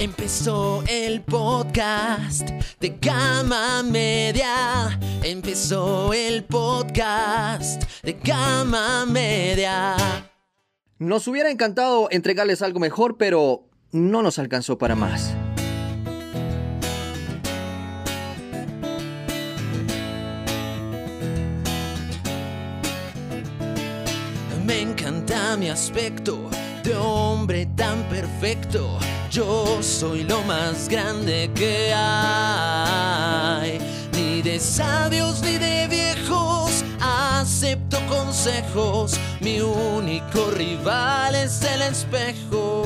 Empezó el podcast de Gama Media. Empezó el podcast de Gama Media. Nos hubiera encantado entregarles algo mejor, pero no nos alcanzó para más. Me encanta mi aspecto de hombre tan perfecto. Yo soy lo más grande que hay. Ni de sabios ni de viejos acepto consejos. Mi único rival es el espejo.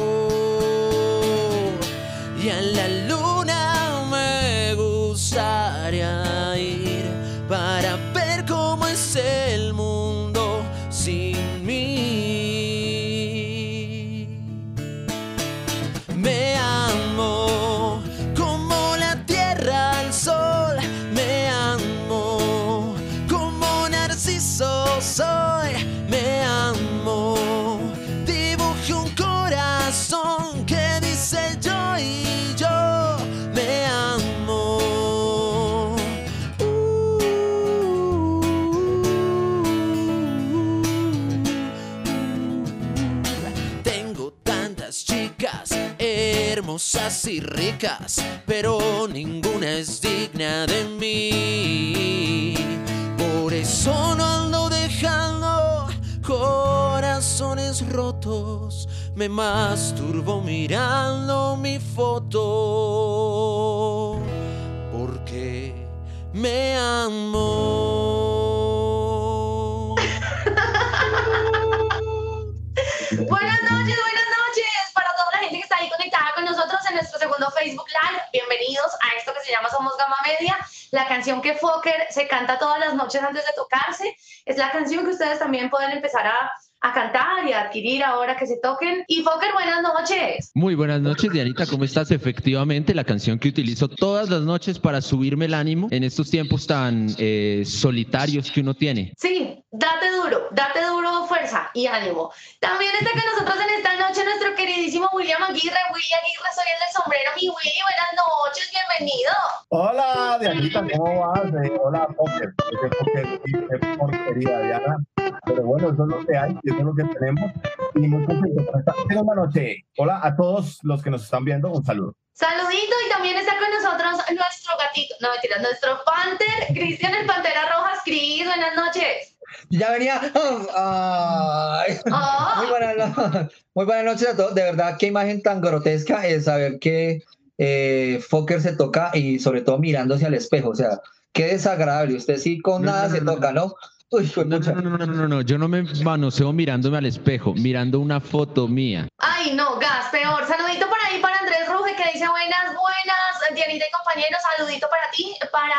Y a la luna me gustaría ir para ver cómo es el chicas hermosas y ricas, pero ninguna es digna de mí. Por eso no ando dejando corazones rotos. Me masturbo mirando mi foto. Porque me amo. Buenas ahí conectada con nosotros en nuestro segundo Facebook Live. Bienvenidos a esto que se llama Somos Gama Media, la canción que Fokker se canta todas las noches antes de tocarse. Es la canción que ustedes también pueden empezar a, a cantar y a adquirir ahora que se toquen. Y Fokker, buenas noches. Muy buenas noches, Dianita, ¿cómo estás? Efectivamente, la canción que utilizo todas las noches para subirme el ánimo en estos tiempos tan eh, solitarios que uno tiene. Sí, date duro, date duro, fuerza y ánimo. También está con nosotros en esta noche nuestro queridísimo William Aguirre. William Aguirre, soy el del sombrero. Mi Willy, buenas noches, bienvenido. Hola, Dianita, ¿cómo vas? Eh, hola, Poker, qué porquería, Diana. Pero bueno, eso es lo que hay, eso es lo que tenemos. Y muy contento por esta segunda noche. Hola a todos los que nos están viendo, un saludo. Saludito y también está con nosotros nuestro gatito, no mentira, nuestro Panther, Cristian el Pantera Rojas. Cris, buenas noches. Ya venía. Ay. Ah. Muy, buenas, no- muy buenas noches a todos. De verdad, qué imagen tan grotesca es saber que eh, Fokker se toca y sobre todo mirándose al espejo. O sea, qué desagradable. Usted sí con No, nada no, se no, toca, ¿no? No, no, no, no, no, yo no me manoseo mirándome al espejo, mirando una foto mía. Ay, no, gas, peor. Saludito por ahí para Andrés Ruge que dice buenas, buenas. Dianita y compañeros, saludito para ti. Para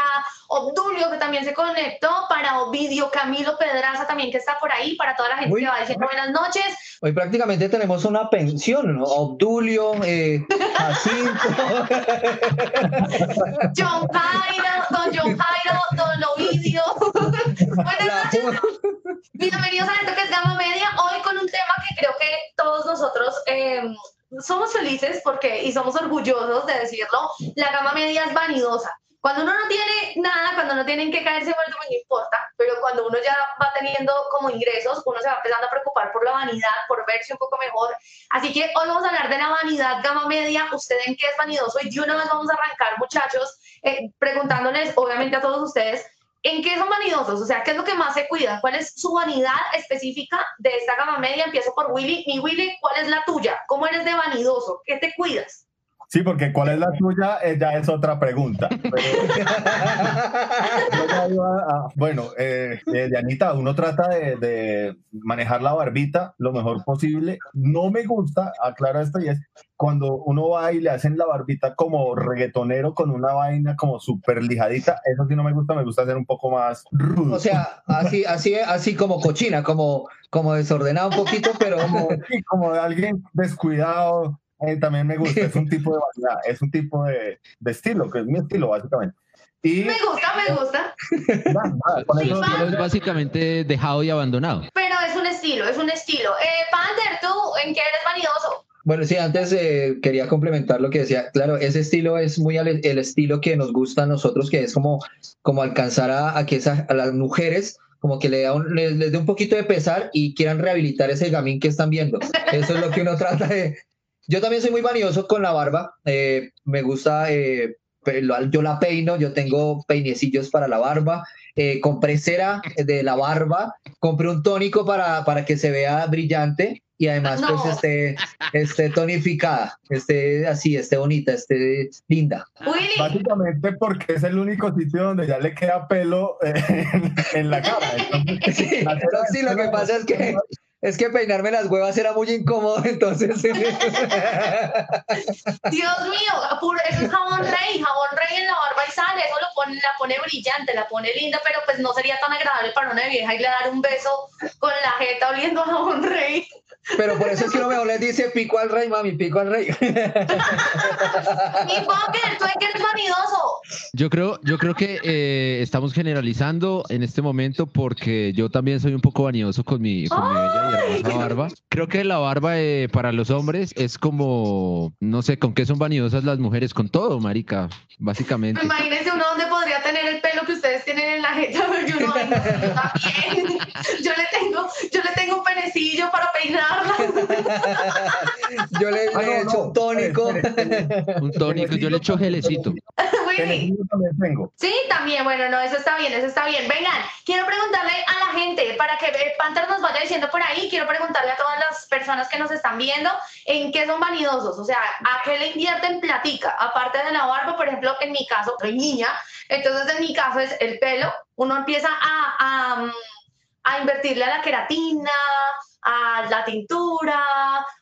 Obdulio que también se conectó. Para Ovidio Camilo Pedraza también que está por ahí. Para toda la gente Uy. que va diciendo buenas noches. Hoy prácticamente tenemos una pensión, ¿no? Obdulio, eh, Jacinto. John Jairo, don John Jairo, don Ovidio. buenas noches. Bienvenidos a esto que es Gama Media. Hoy con un tema que creo que todos nosotros eh, somos felices porque y somos orgullosos de decirlo. La Gama Media es vanidosa. Cuando uno no tiene nada, cuando no tienen que caerse muerto, pues no importa. Pero cuando uno ya va teniendo como ingresos, uno se va empezando a preocupar por la vanidad, por verse un poco mejor. Así que hoy vamos a hablar de la vanidad Gama Media. ¿Usted en qué es vanidoso? Y de una vez vamos a arrancar, muchachos, eh, preguntándoles, obviamente, a todos ustedes, ¿En qué son vanidosos? O sea, ¿qué es lo que más se cuida? ¿Cuál es su vanidad específica de esta gama media? Empiezo por Willy. Mi Willy, ¿cuál es la tuya? ¿Cómo eres de vanidoso? ¿Qué te cuidas? Sí, porque ¿cuál es la tuya? Eh, ya es otra pregunta. Pero- bueno, eh, eh, Dianita, uno trata de, de manejar la barbita lo mejor posible. No me gusta, aclaro esto, y es cuando uno va y le hacen la barbita como reggaetonero con una vaina como súper lijadita. Eso sí no me gusta, me gusta hacer un poco más rudo. O sea, así, así, así como cochina, como, como desordenado un poquito, pero como, sí, como de alguien descuidado. Eh, también me gusta, es un tipo de vanidad, es un tipo de, de estilo, que es mi estilo básicamente. Y Me gusta, me gusta, nada, nada, con Sí, eso- es básicamente dejado y abandonado. pero es un estilo, es un estilo. Eh, Panther, ¿tú en qué eres vanidoso? Bueno, sí, antes eh, quería complementar lo que decía. Claro, ese estilo es muy al- el estilo que nos gusta a nosotros, que es como, como alcanzar a, a que esa- a las mujeres como que le da un- les, les dé un poquito de pesar y quieran rehabilitar ese gamín que están viendo. Eso es lo que uno trata de... Yo también soy muy vanidoso con la barba. eh, me gusta, eh, yo la peino, yo tengo peinecillos para la barba. eh, compré cera de la barba, compré un tónico para, para que se vea brillante y además No. pues esté, esté tonificada, esté así, esté bonita, esté linda. Willy, Básicamente porque es el único sitio donde ya le queda pelo eh, en, en la cara. Entonces, Sí, la cera sí, lo que pasa es que es que peinarme las huevas era muy incómodo, entonces Dios mío, eso es jabón rey, jabón rey en la barba y sale, eso lo pone, la pone brillante, la pone linda, pero pues no sería tan agradable para una vieja irle a dar un beso con la jeta oliendo a jabón rey. Pero por eso es que uno mejor les dice pico al rey, mami, pico al rey. Mi Bunker, tú es que eres vanidoso. Yo creo, yo creo que eh, estamos generalizando en este momento porque yo también soy un poco vanidoso con mi, con mi bella y hermosa barba. Creo que la barba eh, para los hombres es como, no sé, ¿con qué son vanidosas las mujeres? Con todo, marica, básicamente. Imagínense uno donde podría tener el pelo que ustedes tienen en la jeta, porque uno, yo también. Yo le tengo, yo le tengo un penecillo para peinarla. Yo le, Ah, le he no, hecho no, un tónico. Un tónico, yo le echo gelecito. Willy. Sí, también, bueno, no, eso está bien, eso está bien. Vengan, quiero preguntarle a la gente, para que eh, Panther nos vaya diciendo por ahí, quiero preguntarle a todas las personas que nos están viendo, en qué son vanidosos, o sea, a qué le invierten platica, aparte de la barba, por ejemplo, en mi caso, soy niña, entonces en mi caso es el pelo, uno empieza a, a, mm, a invertirle a la queratina, a la tintura,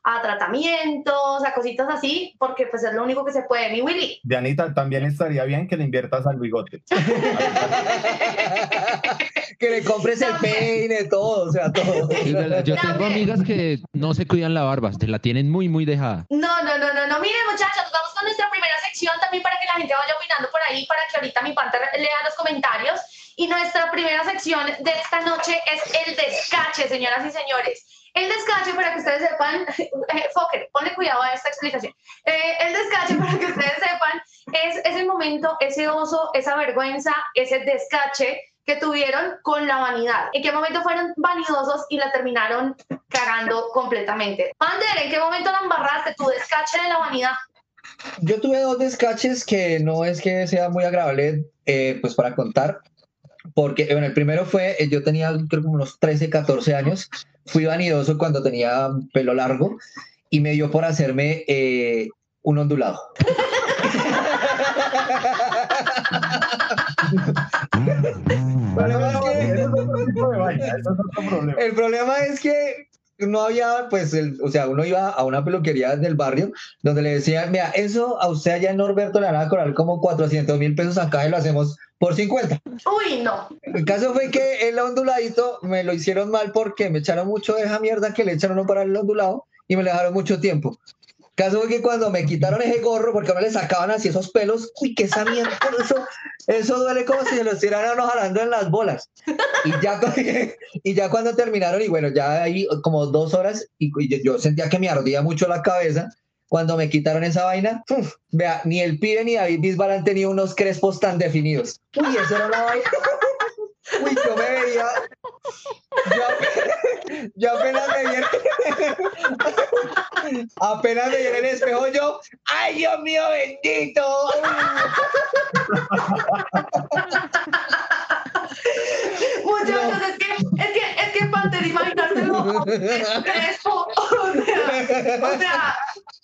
a tratamientos, a cositas así, porque pues es lo único que se puede, mi Willy. Dianita, también estaría bien que le inviertas al bigote. que le compres el peine, todo, o sea, todo. Yo tengo amigas que no se cuidan la barba, se la tienen muy, muy dejada. No, no, no, no, no. Miren, muchachos, vamos con nuestra primera sección también para que la gente vaya opinando por ahí, para que ahorita mi panther lea los comentarios. Y nuestra primera sección de esta noche es el descache, señoras y señores. El descache, para que ustedes sepan, eh, Fokker, ponle cuidado a esta explicación. Eh, el descache, para que ustedes sepan, es ese momento, ese oso, esa vergüenza, ese descache que tuvieron con la vanidad. ¿En qué momento fueron vanidosos y la terminaron cagando completamente? Ander, ¿en qué momento la embarraste tu descache de la vanidad? Yo tuve dos descaches que no es que sea muy agradable eh, pues para contar, porque bueno, el primero fue, eh, yo tenía creo como unos 13, 14 años, fui vanidoso cuando tenía pelo largo y me dio por hacerme eh, un ondulado. El problema es que no había, pues, el, o sea, uno iba a una peluquería del barrio donde le decían, mira, eso a usted allá en Norberto le van a cobrar como 400 mil pesos acá y lo hacemos por 50. Uy, no. El caso fue que el onduladito me lo hicieron mal porque me echaron mucho de esa mierda que le echaron uno para el ondulado y me lo dejaron mucho tiempo. Caso fue que cuando me quitaron ese gorro, porque a uno le sacaban así esos pelos, uy, que esa eso, eso duele como si se lo estuvieran a uno jalando en las bolas. Y ya, y ya cuando terminaron, y bueno, ya ahí como dos horas, y, yo, sentía que me ardía mucho la cabeza. Cuando me quitaron esa vaina, vea, ni el pibe ni David Bisbal han tenido unos crespos tan definidos. Uy, eso era una vaina. Uy, yo me veía. Yo, apenas me vi en- apenas me vi en el espejo, yo, ¡ay, Dios mío, bendito! Muchachos, es que, es que, es que Panther, imaginárselo crespo, o sea, o sea,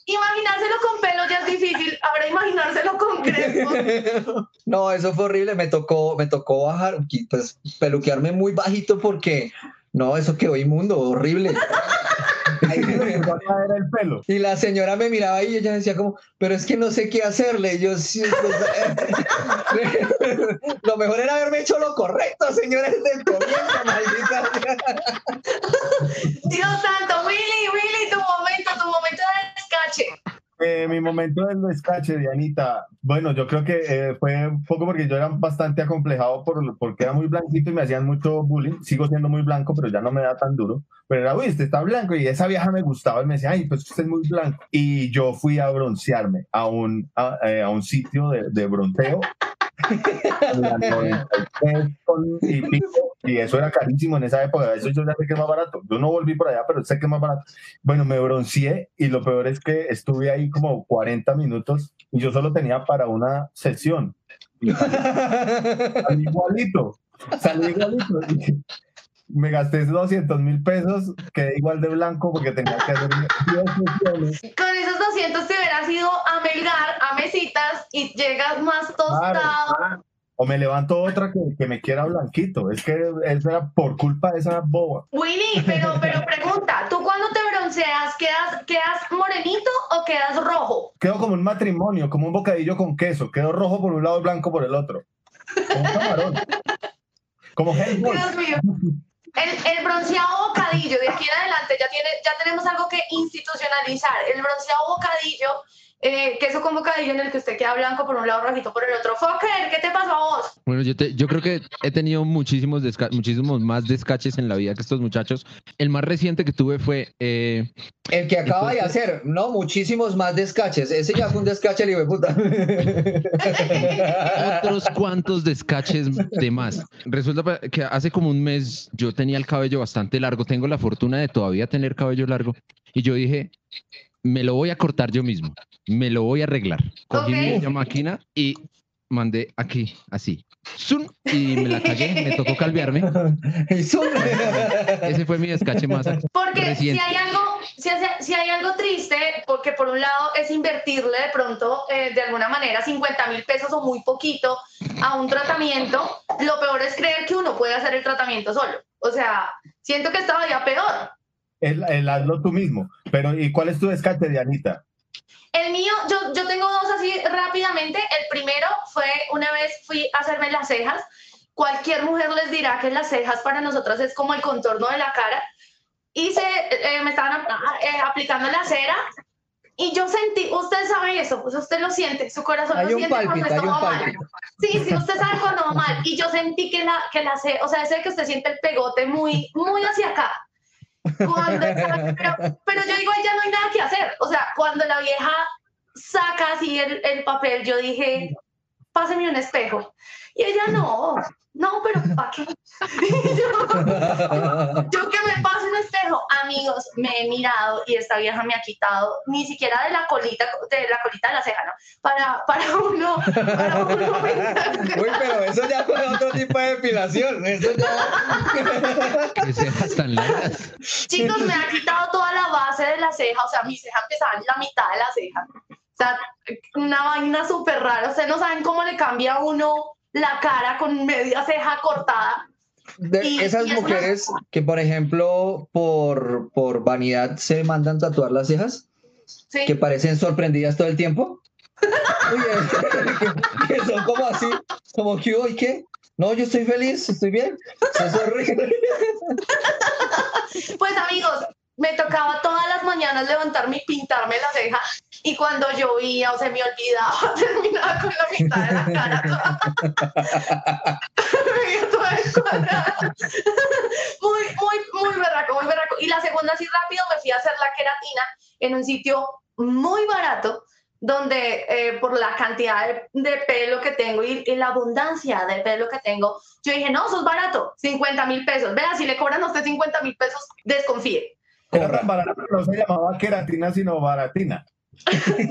imaginárselo con pelo ya es difícil, ahora imaginárselo con crespo. No, eso fue horrible. Me tocó, me tocó bajar, pues peluquearme muy bajito porque no, eso quedó inmundo, horrible. Ahí el pelo. Y la señora me miraba y ella decía como, pero es que no sé qué hacerle. Y yo, sí, pues, lo mejor era haberme hecho lo correcto, señora, desde el comienzo, maldita. Dios santo, Willy, Willy, tu momento, tu momento de descache. Eh, mi momento del descache, Dianita, bueno, yo creo que eh, fue un poco porque yo era bastante acomplejado por, porque era muy blanquito y me hacían mucho bullying. Sigo siendo muy blanco, pero ya no me da tan duro. Pero era, uy, usted está blanco y esa vieja me gustaba y me decía, ay, pues usted es muy blanco. Y yo fui a broncearme a un, a, eh, a un sitio de, de bronceo la 93 y, eso era carísimo en esa época. Eso yo ya sé que es más barato. Yo no volví por allá, pero sé que es más barato. Bueno, me bronceé y lo peor es que estuve ahí como 40 minutos y yo solo tenía para una sesión. Salí igualito, salí igualito. Me gasté 200 mil pesos, quedé igual de blanco porque tenía que hacer 10 sesiones. Con esos 200 te hubieras ido a Melgar, a Mesitas y llegas más tostado. Claro, claro. O me levanto otra que, que me quiera blanquito. Es que eso era por culpa de esa boba. Willy, pero, pero pregunta, ¿tú cuando te bronceas quedas, quedas morenito o quedas rojo? Quedo como un matrimonio, como un bocadillo con queso. Quedo rojo por un lado y blanco por el otro. Como un camarón. Como. Dios mío. El, el bronceado bocadillo, de aquí en adelante ya, tiene, ya tenemos algo que institucionalizar. El bronceado bocadillo, eh, queso con bocadillo en el que usted queda blanco por un lado, rojito por el otro. Fokker, ¿qué te pasó a vos? Bueno, yo, te- yo creo que he tenido muchísimos, muchísimos más descaches en la vida que estos muchachos. El más reciente que tuve fue eh, El que acaba de hacer, no, muchísimos más descaches. Ese ya fue un descache, el hijo de puta. otros cuantos descaches de más. Resulta que hace como un mes yo tenía el cabello bastante largo, tengo la fortuna de todavía tener cabello largo y yo dije, me lo voy a cortar yo mismo, me lo voy a arreglar. Cogí mi Ok. bella máquina y mandé aquí, así. ¡Zum! Y me la cagué, me tocó calviarme. Ese fue mi descache más. Porque si Reciente. hay algo, si, si hay algo triste, porque por un lado es invertirle de pronto, eh, de alguna manera, 50 mil pesos o muy poquito a un tratamiento, lo peor es creer que uno puede hacer el tratamiento solo. O sea, siento que es todavía peor. El, el hazlo tú mismo. Pero, ¿y cuál es tu descarte, Dianita? El mío, yo, yo tengo dos así rápidamente. El primero fue una vez fui a hacerme las cejas. Cualquier mujer les dirá que las cejas para nosotras es como el contorno de la cara. Hice, eh, me estaban ah, eh, aplicando la cera y yo sentí, usted sabe eso, pues usted lo siente, su corazón Hay lo siente cuando pálpito, hay esto va mal. Sí, sí, usted sabe cuando va mal. Y yo sentí que la, que la o sea, ese que usted siente el pegote muy, muy hacia acá. Pero, yo digo, ya no hay nada que hacer. O sea, cuando la vieja saca así el, el papel, yo dije, páseme un espejo. Y ella, no, no, pero ¿para qué? Y yo, yo que me pase un espejo, amigos, me he mirado y esta vieja me ha quitado ni siquiera de la colita, de la colita de la ceja, ¿no? Para, para uno, para uno. Uy, pero eso ya fue otro tipo de depilación. Eso ya. Qué cejas tan largas. Chicos, me ha quitado toda la base de la ceja, o sea, mi ceja empezaba en la mitad de la ceja. O sea, una vaina súper rara. Ustedes no saben cómo le cambia a uno la cara con media ceja cortada. De Y- esas y es mujeres que, por ejemplo, por, por vanidad se mandan tatuar las cejas, Sí. que parecen sorprendidas todo el tiempo. Que, que son como así, como que, uy, ¿qué? No, yo estoy feliz, estoy bien. Es horrible. Pues amigos, me tocaba todas las mañanas levantarme y pintarme la ceja. Y cuando llovía o se me olvidaba, terminaba con la mitad de la cara. toda- toda muy, muy, muy berraco, muy berraco. Y la segunda, así rápido, me fui a hacer la queratina en un sitio muy barato donde eh, por la cantidad de, de pelo que tengo y, y la abundancia de pelo que tengo, yo dije, no, eso es barato, 50 mil pesos. Vea, si le cobran a usted 50 mil pesos, desconfíe. Era tan no se llamaba queratina, sino baratina.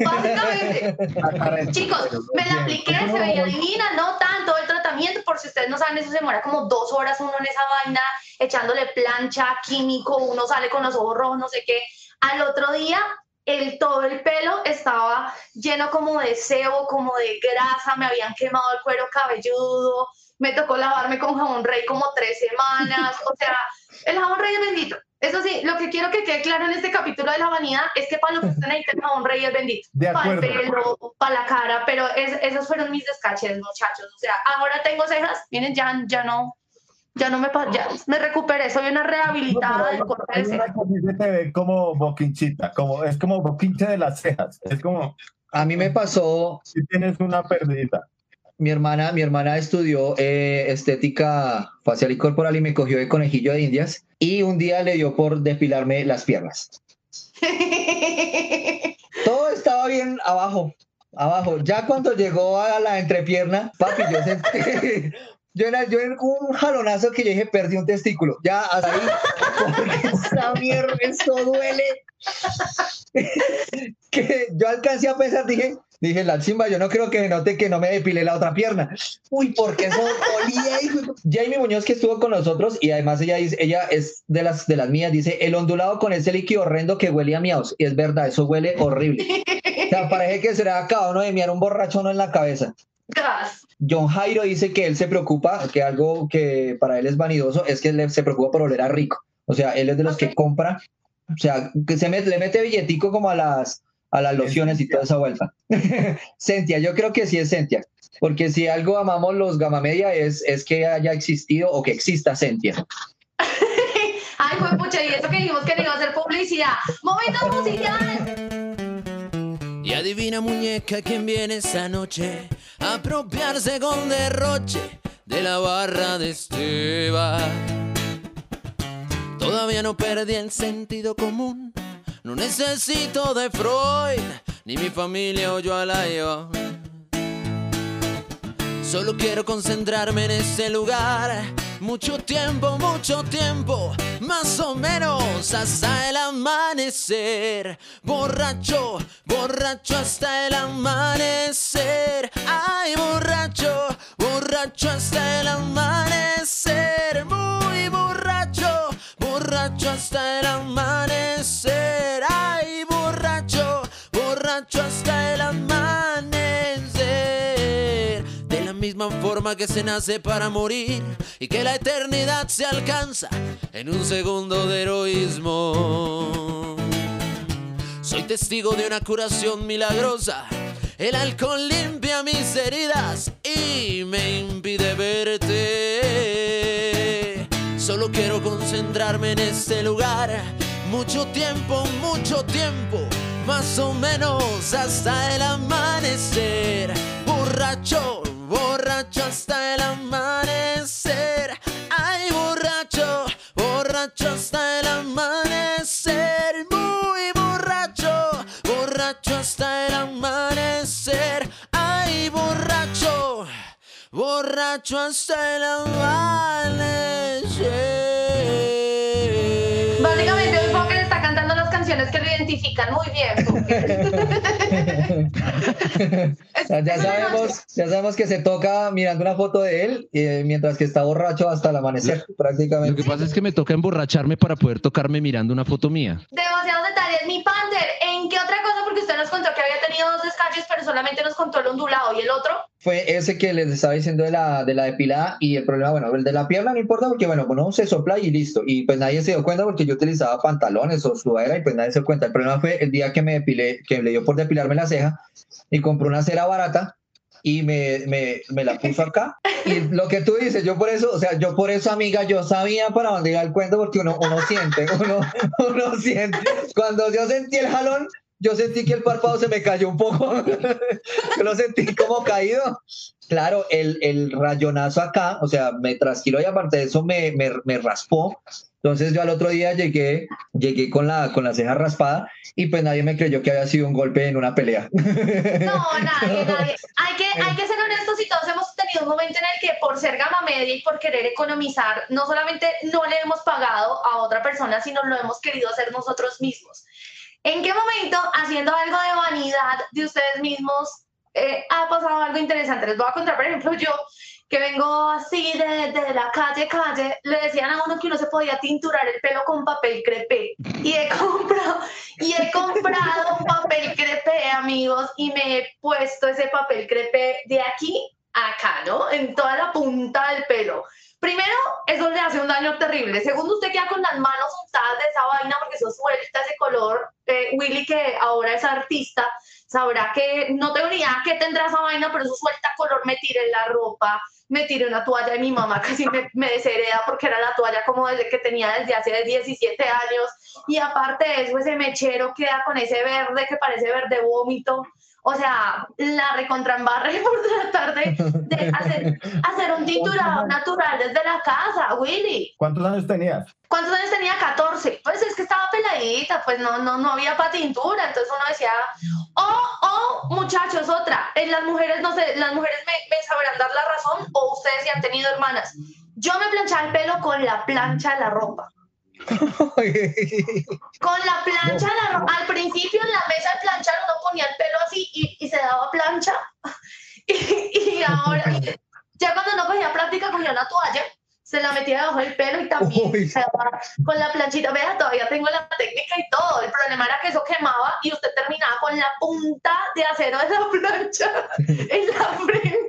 Básicamente, chicos, me la apliqué, se veía divina, no tanto el tratamiento, por si ustedes no saben, eso se demora como dos horas uno en esa vaina, echándole plancha, químico, uno sale con los ojos rojos, no sé qué. Al otro día, el, todo el pelo estaba lleno como de sebo, como de grasa, me habían quemado el cuero cabelludo, me tocó lavarme con jabón rey como tres semanas, o sea, el jabón rey es bendito. Eso sí, lo que quiero que quede claro en este capítulo de la vanidad es que para lo que usted necesita el jabón rey es bendito. De Para el pelo, para la cara, pero es- esos fueron mis descaches, muchachos. O sea, ahora tengo cejas, miren, ya, ya no, ya no me, ya me recuperé, soy una No, rehabilitada hay- del corte de una cejas. que sí se te ve como boquinchita, como, es como boquinche de las cejas. Es como, A mí me pasó, Si tienes una perdida. Mi hermana, mi hermana estudió eh, estética facial y corporal y me cogió de conejillo de indias y un día le dio por depilarme las piernas. Todo estaba bien abajo, abajo. Ya cuando llegó a la entrepierna, papi, yo sentí, yo era, yo era un jalonazo que yo dije, perdí un testículo. Ya hasta ahí, porque esta mierda, esto duele. que yo alcancé a pensar, dije, dije, la chimba, yo no creo que note que no me depilé la otra pierna. Uy, porque eso dolía. hijo Jamie Muñoz que estuvo con nosotros y además ella dice, ella es de las de las mías, dice, el ondulado con ese líquido horrendo que huele a miaos. Y es verdad, eso huele horrible. O sea, parece que se le ha acabado uno de miar un borracho en la cabeza. Gas. John Jairo dice que él se preocupa, que algo que para él es vanidoso es que él se preocupa por oler a rico. O sea, él es de los que compra, o sea, que se met- le mete billetico como a las, a las lociones y toda esa vuelta. Sentia, yo creo que sí es Sentia, porque si algo amamos los Gama Media es, es que haya existido o que exista Sentia. Ay, fue pucha, y eso que dijimos que no iba a hacer publicidad. ¡Momento musical! Y adivina muñeca quién viene esta noche a apropiarse con derroche de la barra de este bar. Todavía no perdí el sentido común, no necesito de Freud, ni mi familia oyó a la yo. Solo quiero concentrarme en ese lugar. Mucho tiempo, mucho tiempo, más o menos hasta el amanecer. Borracho, borracho hasta el amanecer. Ay, borracho, borracho hasta el amanecer. Muy borracho, borracho hasta el amanecer. Ay, borracho, borracho hasta el amanecer. De la misma forma que se nace para morir y que la eternidad se alcanza en un segundo de heroísmo. Soy testigo de una curación milagrosa. El alcohol limpia mis heridas y me impide verte. Solo quiero concentrarme en este lugar. Mucho tiempo, mucho tiempo. Más o menos hasta el amanecer. Borracho, borracho hasta el amanecer. Borracho hasta el amanecer. Básicamente, hoy Poker está cantando las canciones que lo identifican muy bien. Poker. O sea, ya sabemos, ya sabemos que se toca mirando una foto de él eh, mientras que está borracho hasta el amanecer, Lo prácticamente. que pasa es que me toca emborracharme para poder tocarme mirando una foto mía. Demasiados detalles. Mi Panther, ¿en qué otra cosa? Porque usted nos contó que había tenido dos descargas, pero solamente nos contó el ondulado y el otro. Fue ese que les estaba diciendo de la, de la depilada y el problema, bueno, el de la pierna no importa porque, bueno, uno se sopla y listo. Y pues nadie se dio cuenta porque yo utilizaba pantalones o sudadera y pues nadie se dio cuenta. El problema fue el día que me depilé, que le dio por depilarme la ceja y compré una cera barata y me, me, me la puso acá. Y lo que tú dices, yo por eso, o sea, yo por eso, amiga, yo sabía para dónde iba el cuento porque uno, uno siente, uno, uno siente. Cuando yo sentí el jalón, yo sentí que el párpado se me cayó un poco. yo lo sentí como caído. Claro, el, el rayonazo acá, o sea, me trasquiló y aparte de eso me, me, me raspó. Entonces yo al otro día llegué, llegué con la, con la ceja raspada y pues nadie me creyó que había sido un golpe en una pelea. No, nadie, nadie. Hay que, hay que ser honestos y todos hemos tenido un momento en el que por ser gama media y por querer economizar, no solamente no le hemos pagado a otra persona, sino lo hemos querido hacer nosotros mismos. ¿En qué momento, haciendo algo de vanidad de ustedes mismos, eh, ha pasado algo interesante? Les voy a contar, por ejemplo, yo que vengo así de, de la calle, calle, le decían a uno que uno se podía tinturar el pelo con papel crepé. Y he comprado, y he comprado un papel crepé, amigos, y me he puesto ese papel crepé de aquí a acá, ¿no? En toda la punta del pelo. Primero, eso le hace un daño terrible. Segundo, usted queda con las manos untadas de esa vaina porque eso suelta ese color. Eh, Willy, que ahora es artista, sabrá que no tengo ni idea qué tendrá esa vaina, pero eso suelta color, me tiré la ropa, me tiré una toalla y mi mamá casi me, me deshereda porque era la toalla como desde que tenía desde hace 17 años. Y aparte de eso, ese mechero queda con ese verde que parece verde vómito. O sea, la recontrambarre por tratar de, de hacer, hacer un titulado natural desde la casa, Willy. ¿Cuántos años tenías? ¿Cuántos años tenía? 14. Pues es que estaba peladita, pues no, no, no había patintura. Entonces uno decía, oh, oh, muchachos, otra. En las mujeres, no sé, las mujeres me, me sabrán dar la razón o ustedes si han tenido hermanas. Yo me planchaba el pelo con la plancha de la ropa. Con la plancha la. Al principio en la mesa de planchar uno ponía el pelo así y, y se daba plancha. Y, y ahora, ya cuando no cogía práctica, cogía una toalla, se la metía debajo del pelo y también Uy. se daba con la planchita. Vea, todavía tengo la técnica y todo. El problema era que eso quemaba y usted terminaba con la punta de acero de la plancha en la frente.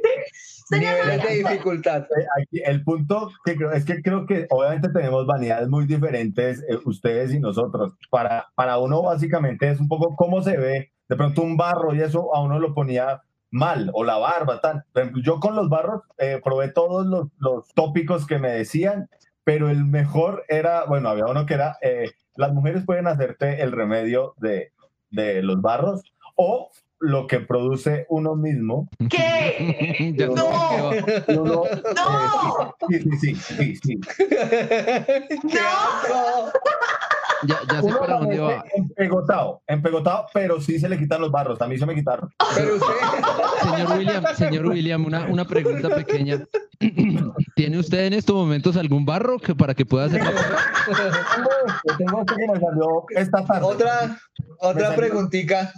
Sería Niveles de dificultad. Eh, aquí el punto que creo es que creo que obviamente tenemos vanidades muy diferentes eh, ustedes y nosotros. Para, para uno básicamente es un poco cómo se ve. De pronto un barro y eso a uno lo ponía mal o la barba. Ejemplo, yo con los barros eh, probé todos los, los tópicos que me decían, pero el mejor era, bueno, había uno que era, eh, las mujeres pueden hacerte el remedio de, de los barros o lo que produce uno mismo. ¿Qué? Sé No. uno, ¡No! eh, sí, sí, sí, sí, sí. ¡Qué asco! Ya, ya sé para dónde va. Empegotado, empegotado, pero sí se le quitan los barros. A mí se me quitaron. Pero usted, Señor William, señor William, una, una pregunta pequeña. ¿Tiene usted en estos momentos algún barro que para que pueda hacer? Yo tengo este que me salió esta tarde. otra, otra preguntita.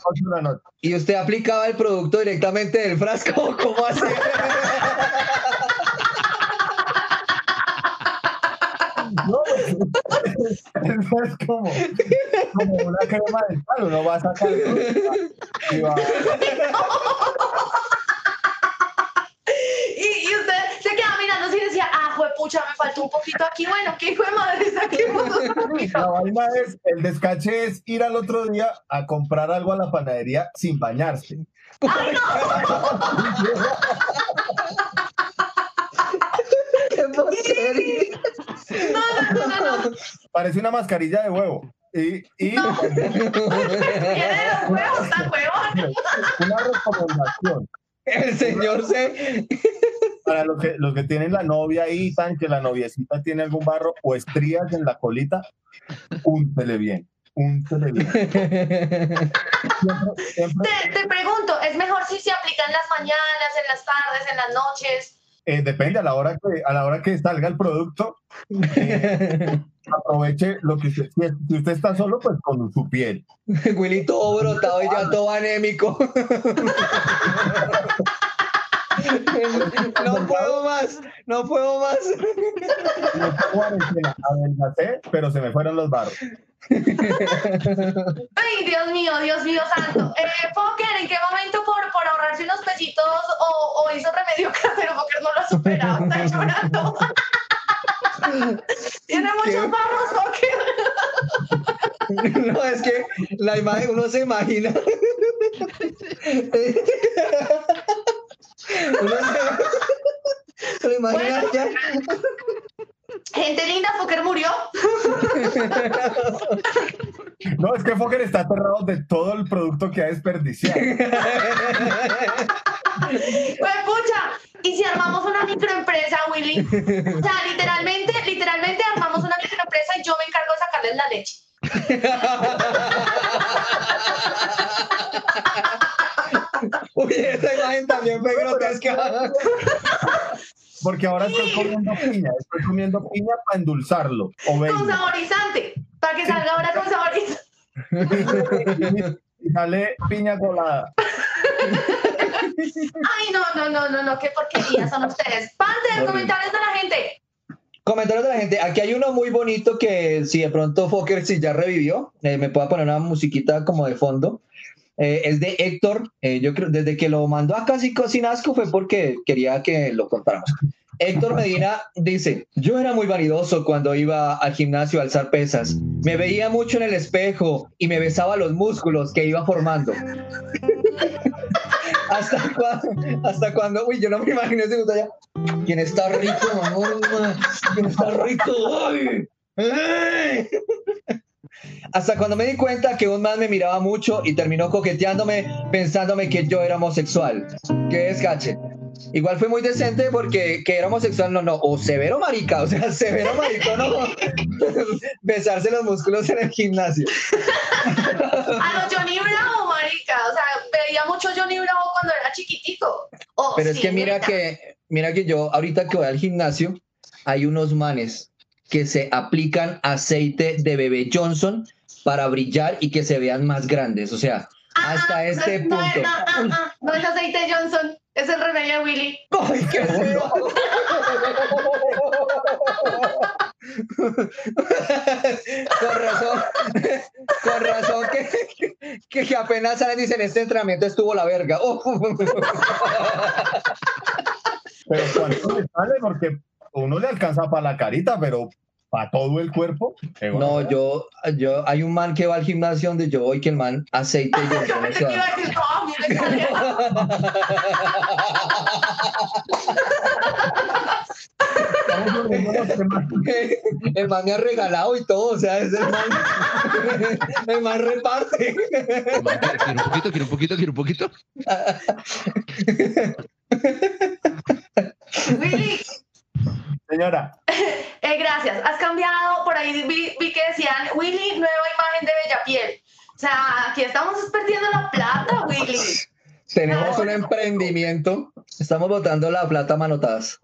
¿Y usted aplicaba el producto directamente del frasco? ¿Cómo hace? No, pues, eso es como, como una crema de palo. Uno va a sacar y va- Y, y usted se quedaba mirando así y decía, ah, pucha, me faltó un poquito aquí. Bueno, ¿qué hijo de madre otro poquito? La vaina es, el descache es ir al otro día a comprar algo a la panadería sin bañarse. ¡Qué porquería! Parece una mascarilla de huevo. Y, y Tiene los huevos tan huevón. una recomendación. El señor se... para los que, los que tienen la novia ahí, tan que la noviecita tiene algún barro o estrías en la colita, úntele bien, úntele bien. Siempre, siempre, Te, te pregunto, ¿es mejor si se aplica en las mañanas, en las tardes, en las noches? Eh, depende a la hora que a la hora que salga el producto, eh, aproveche lo que usted, si, si usted está solo, pues con su piel. Willy todo brotado y ya todo anémico. No puedo más, no puedo más. No cuarentena, adelgacé, pero se me fueron los barros. Ay, Dios mío, Dios mío santo. Eh, Fokker, ¿en qué momento por, por ahorrarse unos pesitos o, o hizo remedio casero? Fokker no lo ha superado, está llorando. Tiene muchos barros, Fokker. No, es que la imagen uno se imagina. Se, lo imagina Bueno. ya. Gente linda, Fokker murió. No, es que Fokker está aterrado de todo el producto que ha desperdiciado. Pues pucha, ¿y si armamos una microempresa, Willy? O sea, literalmente, literalmente armamos una microempresa y yo me encargo de sacarles la leche. Uy, esta imagen también fue grotesca. Porque ahora estoy comiendo piña, estoy comiendo piña para endulzarlo. O Con saborizante, para que salga ahora con saborizante. y sale piña colada. Ay, no, no, no, no, no, qué porquería son ustedes. Panther, comentarios de la gente. Comentarios de la gente. Aquí hay uno muy bonito que si de pronto Fokker si ya revivió, eh, me pueda poner una musiquita como de fondo. Eh, es de Héctor. Eh, yo creo desde que lo mandó a casi Cocinasco fue porque quería que lo contáramos. Héctor Medina dice, yo era muy vanidoso cuando iba al gimnasio a alzar pesas. Me veía mucho en el espejo y me besaba los músculos que iba formando. hasta cuando, hasta cuando, uy, yo no me imagino ese allá. ¿Quién está rico, amor? ¿Quién está rico? ¡Ay! Hasta cuando me di cuenta que un man me miraba mucho y terminó coqueteándome pensándome que yo era homosexual. Que es gache. Igual fue muy decente porque que era homosexual, no, no, o severo marica, o sea, severo marica, no, besarse los músculos en el gimnasio. A los Johnny Bravo, marica. O sea, veía mucho Johnny Bravo cuando era chiquitico. Oh, Pero es sí, que mira que, mira que yo ahorita que voy al gimnasio, hay unos manes que se aplican aceite de bebé Johnson para brillar y que se vean más grandes. O sea, Ah, hasta este no, punto. No, no es aceite Johnson, es el remedio de Willy. ¡Ay, qué feo! con razón, con razón que, que, que apenas salen dicen este entrenamiento estuvo la verga. Oh. Pero cuánto le sale, porque uno le alcanza para la carita, pero para todo el cuerpo. No, yo, yo, hay un man que va al gimnasio donde yo voy que el man aceite Yo Johnson, o pensé que iba sea, a decir, no, a mí me sale. Estamos volviendo a los temas. el man me ha regalado y todo, o sea, es el man, el man reparte. Quiero un poquito, quiero un poquito, quiero un poquito. Willy, Señora, eh, gracias. Has cambiado, por ahí vi, vi que decían, Willy, nueva imagen de Bella Piel. O sea, aquí estamos perdiendo la plata, Willy. Tenemos un emprendimiento, estamos botando la plata a manotadas.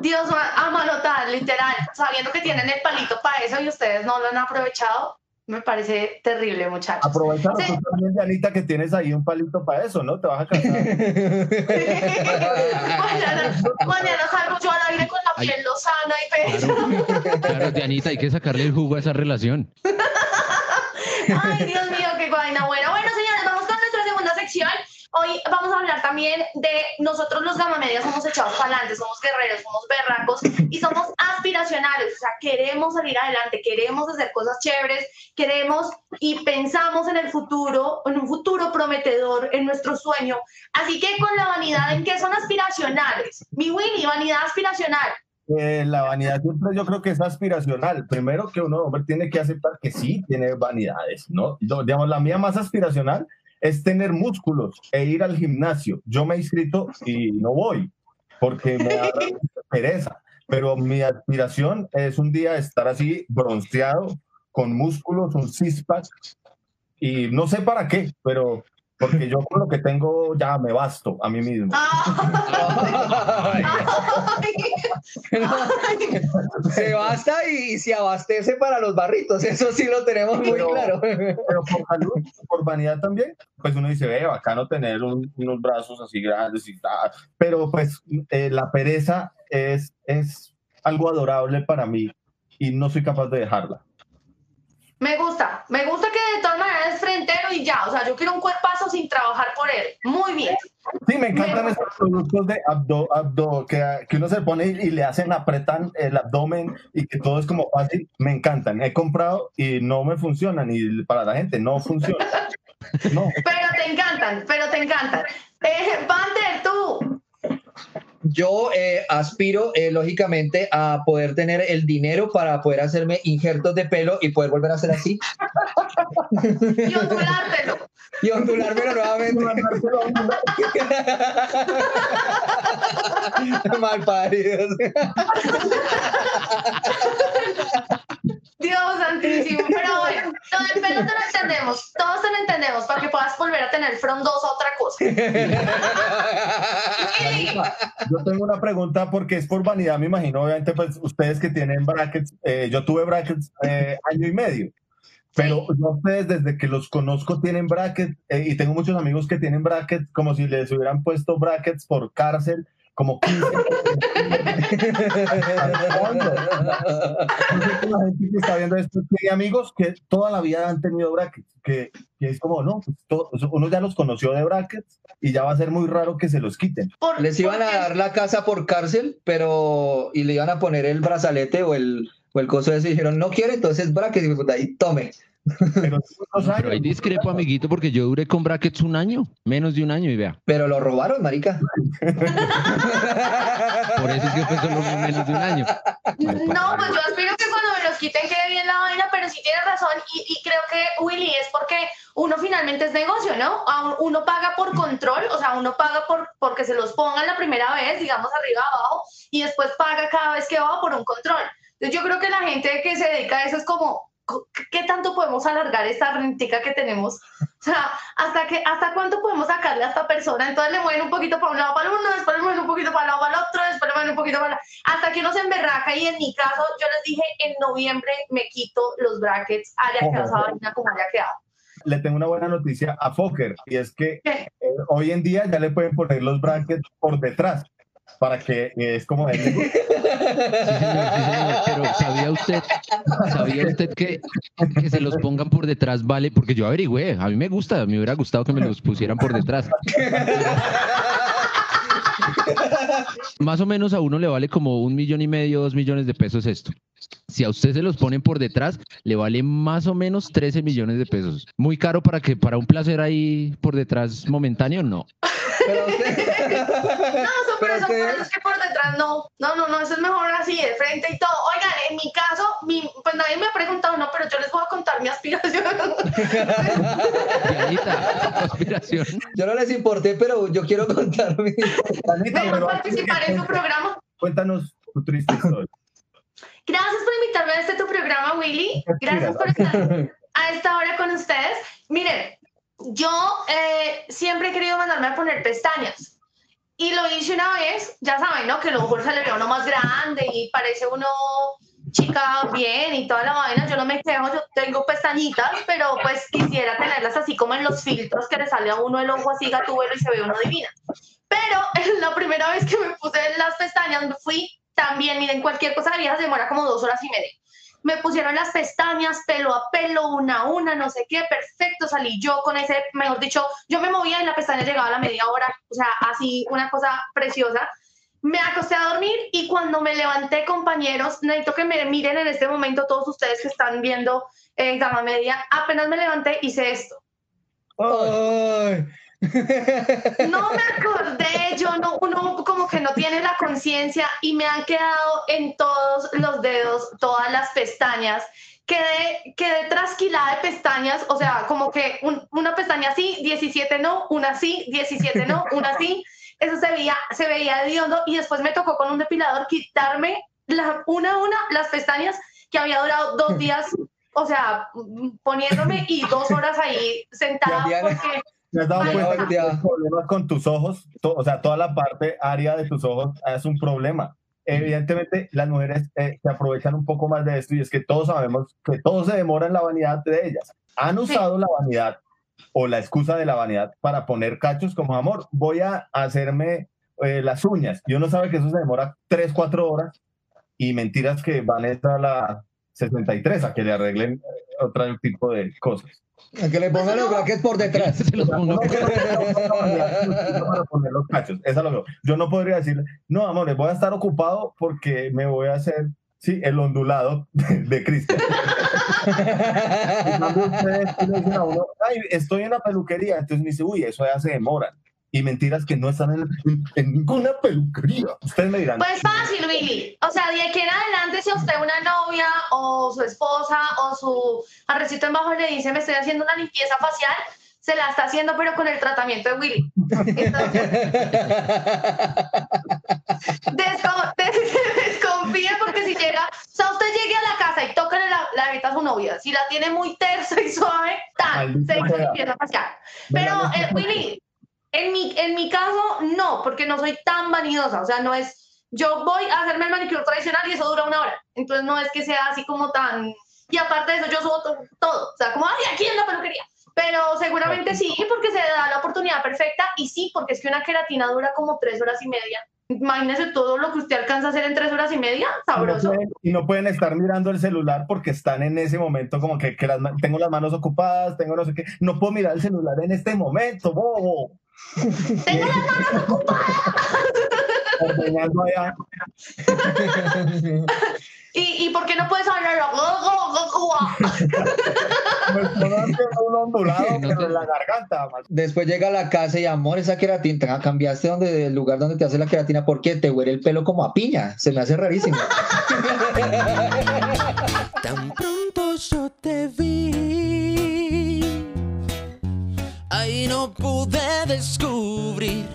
Dios, a manotar, literal, sabiendo que tienen el palito para eso y ustedes no lo han aprovechado, me parece terrible, muchachos. aprovecha Sí. también, Janita, que tienes ahí un palito para eso, ¿no? Te vas a casar. mañana, mañana salgo yo al aire con la Ay. piel lozana y bella. Claro, claro, Dianita, hay que sacarle el jugo a esa relación. Ay, Dios mío, qué vaina buena. Bueno, señores, vamos con nuestra segunda sección. Hoy vamos a hablar también de nosotros los gama media somos echados para adelante, somos guerreros, somos berracos y somos o sea, queremos salir adelante, queremos hacer cosas chéveres, queremos y pensamos en el futuro, en un futuro prometedor, en nuestro sueño. Así que con la vanidad, ¿en qué son aspiracionales? Mi Willy, vanidad aspiracional. Eh, la vanidad siempre yo creo que es aspiracional. Primero que uno hombre, tiene que aceptar que sí tiene vanidades, ¿no? Yo, digamos, la mía más aspiracional es tener músculos e ir al gimnasio. Yo me he inscrito y no voy porque me da pereza. Pero mi aspiración es un día estar así bronceado, con músculos, un six-pack y no sé para qué, pero porque yo con lo que tengo ya me basto a mí mismo. Ay. Se basta y se abastece para los barritos, eso sí lo tenemos muy Pero- claro. pero por salud, por vanidad también, pues uno dice, ve, bacano tener un- unos brazos así grandes y tal, pero pues eh, la pereza es, es algo adorable para mí y no soy capaz de dejarla. Me gusta, me gusta que de todas maneras es frentero y ya, o sea, yo quiero un cuerpazo sin trabajar por él. Muy bien. Sí, me encantan estos productos de abdo, abdo que, que uno se pone y le hacen, apretan el abdomen y que todo es como fácil, me encantan. He comprado y no me funcionan y para la gente no funciona. No. Pero te encantan, pero te encantan. Eh, tú. Yo eh, aspiro, eh, lógicamente, a poder tener el dinero para poder hacerme injertos de pelo y poder volver a hacer así Y ondulártelo. y ondulármelo nuevamente. Mal paridos. Dios santísimo. Pero bueno, lo del pelo te lo entendemos. Todos te lo entendemos para que puedas volver a tener frondosa otra cosa. Yo tengo una pregunta porque es por vanidad, me imagino, obviamente, pues ustedes que tienen brackets, eh, yo tuve brackets eh, año y medio, pero yo ustedes desde que los conozco tienen brackets eh, y tengo muchos amigos que tienen brackets como si les hubieran puesto brackets por cárcel, como 15. Yo sé que la gente que está viendo esto tiene amigos que toda la vida han tenido brackets, que, que es como, no, pues, todo- uno ya los conoció de brackets y ya va a ser muy raro que se los quiten. Por- Les iban a dar la casa por cárcel, pero y le iban a poner el brazalete o el, o el coso ese y dijeron, no quiere, entonces brackets y puta, y tome. Pero, Pero ahí discrepo, amiguito, porque yo duré con brackets un año, menos de un año, y vea. Pero lo robaron, marica. Por eso es que fue solo menos de un año. No, pues yo aspiro que cuando me los quiten quede bien la vaina, pero sí tienes razón y, y creo que Willy es porque uno finalmente es negocio, ¿no? A- Uno paga por control, o sea, uno paga por porque se los pongan la primera vez, digamos arriba abajo, y después paga cada vez que va por un control. Entonces yo creo que la gente que se dedica a eso es como, co- ¿qué tanto podemos alargar esta rentica que tenemos? O sea, ¿hasta, que, ¿hasta cuánto podemos sacarle a esta persona? Entonces le mueven un poquito para un lado, para el uno, después le mueven un poquito para el lado, para el otro, después le mueven un poquito para la... Hasta que uno se emberraca y en mi caso, yo les dije, en noviembre me quito los brackets, haya quedado esa vaina como haya quedado. Le tengo una buena noticia a Fokker y es que ¿Qué? eh, hoy en día ya le pueden poner los brackets por detrás para que eh, es como señor, Pero ¿sabía usted, ¿sabía usted que, que se los pongan por detrás vale? Porque yo averigüé, a mí me gusta, me hubiera gustado que me los pusieran por detrás. Más o menos a uno le vale como un millón y medio, dos millones de pesos esto. Si a usted se los ponen por detrás, le vale más o menos 13 millones de pesos. Muy caro para que para un placer ahí por detrás momentáneo, no. Pero usted- No, pero Pero eso, que- por eso es que por detrás no, no, no, no, eso es mejor así, de frente y todo. Oigan, en mi caso, mi, pues nadie me ha preguntado, no, pero yo les voy a contar mi aspiración. Aspiración. Yo no les importé, pero yo quiero contar mi... Vengo pero a participar en su programa. Cuéntanos tu triste historia. Gracias por invitarme a este tu programa, Willy. Gracias por estar a esta hora con ustedes. Miren, yo eh, siempre he querido mandarme a poner pestañas. Y lo hice una vez, ya saben, ¿no? Que lo mejor se le ve uno más grande y parece uno chica bien y toda la vaina. Yo no me quejo, yo tengo pestañitas, pero pues quisiera tenerlas así como en los filtros que le sale a uno el ojo así gatúbelo y se ve uno divina. Pero la primera vez que me puse las pestañas, me fui también, miren, cualquier cosa de viejas demora como dos horas y media. Me pusieron las pestañas, pelo a pelo, una a una, no sé qué, perfecto, salí yo con ese, mejor dicho, yo me movía y la pestaña llegaba a la media hora, o sea, así, una cosa preciosa. Me acosté a dormir y cuando me levanté, compañeros, necesito que me miren en este momento todos ustedes que están viendo eh, Gama Media, apenas me levanté, hice esto. Ay. No me acordé, yo no, uno como que no tiene la conciencia y me han quedado en todos los dedos, todas las pestañas. Quedé, quedé trasquilada de pestañas, o sea, como que un- una pestaña así, 17 no, una así, 17 no, una así. Eso se veía, se veía hediondo y después me tocó con un depilador quitarme la, una a una las pestañas que había durado dos días, o sea, poniéndome y dos horas ahí sentada porque ¿Te has dado Ay, cuenta que no. problemas con tus ojos? To- o sea, toda la parte área de tus ojos es un problema. Evidentemente, las mujeres eh, se aprovechan un poco más de esto y es que todos sabemos que todo se demora en la vanidad de ellas. Han Sí. usado la vanidad o la excusa de la vanidad para poner cachos como amor. Voy a hacerme eh, las uñas. Y uno sabe que eso se demora 3, 4 horas y mentiras que van a la 63 a que le arreglen eh, otro tipo de cosas. Que le pongan los brackets por detrás. Se los pongo. para poner los cachos. Esa es lo que- Yo no podría decir, no, amores, voy a estar ocupado porque me voy a hacer, sí, el ondulado de, Cristian. En cambio, ustedes le dicen a uno, Ay, estoy en la peluquería. Entonces me dice, uy, eso ya se demora. Y mentiras que no están en, en- en ninguna peluquería. Ustedes me dirán, Pues fácil, Billy. O sea, de aquí en adelante, si a usted una novia o su esposa o su arrecito en bajo le dice, me estoy haciendo una limpieza facial, se la está haciendo, pero con el tratamiento de Willy. Entonces, desco- des- desconfíe porque si llega, o sea, usted llegue a la casa y toca la, la jeta a su novia, si la tiene muy tersa y suave, Maldita se hizo limpieza facial. Pero, eh, Willy, en mi, en mi caso, no, porque no soy tan vanidosa. O sea, no es. Yo voy a hacerme el manicure tradicional y eso dura una hora. Entonces, no es que sea así como tan. Y aparte de eso, yo subo to- todo. O sea, como, ay, aquí en la peluquería. Pero seguramente sí, porque se da la oportunidad perfecta. Y sí, porque es que una queratina dura como tres horas y media. Imagínese todo lo que usted alcanza a hacer en tres horas y media. no, Sabroso. pueden, y no pueden estar mirando el celular porque están en ese momento como que, que las tengo las manos ocupadas, tengo no sé qué. No puedo mirar el celular en este momento, bobo. Tengo las manos ocupadas. ¿Y, ¿Y por qué no puedes hablar? Pues no hace un ondulado, No pero sé. en la garganta. mal- Después llega a la casa y amor, esa queratina, cambiaste donde, el lugar donde te hace la queratina porque te huele el pelo como a piña. Se me hace rarísimo. Tan pronto yo te vi. Ahí no pude descubrir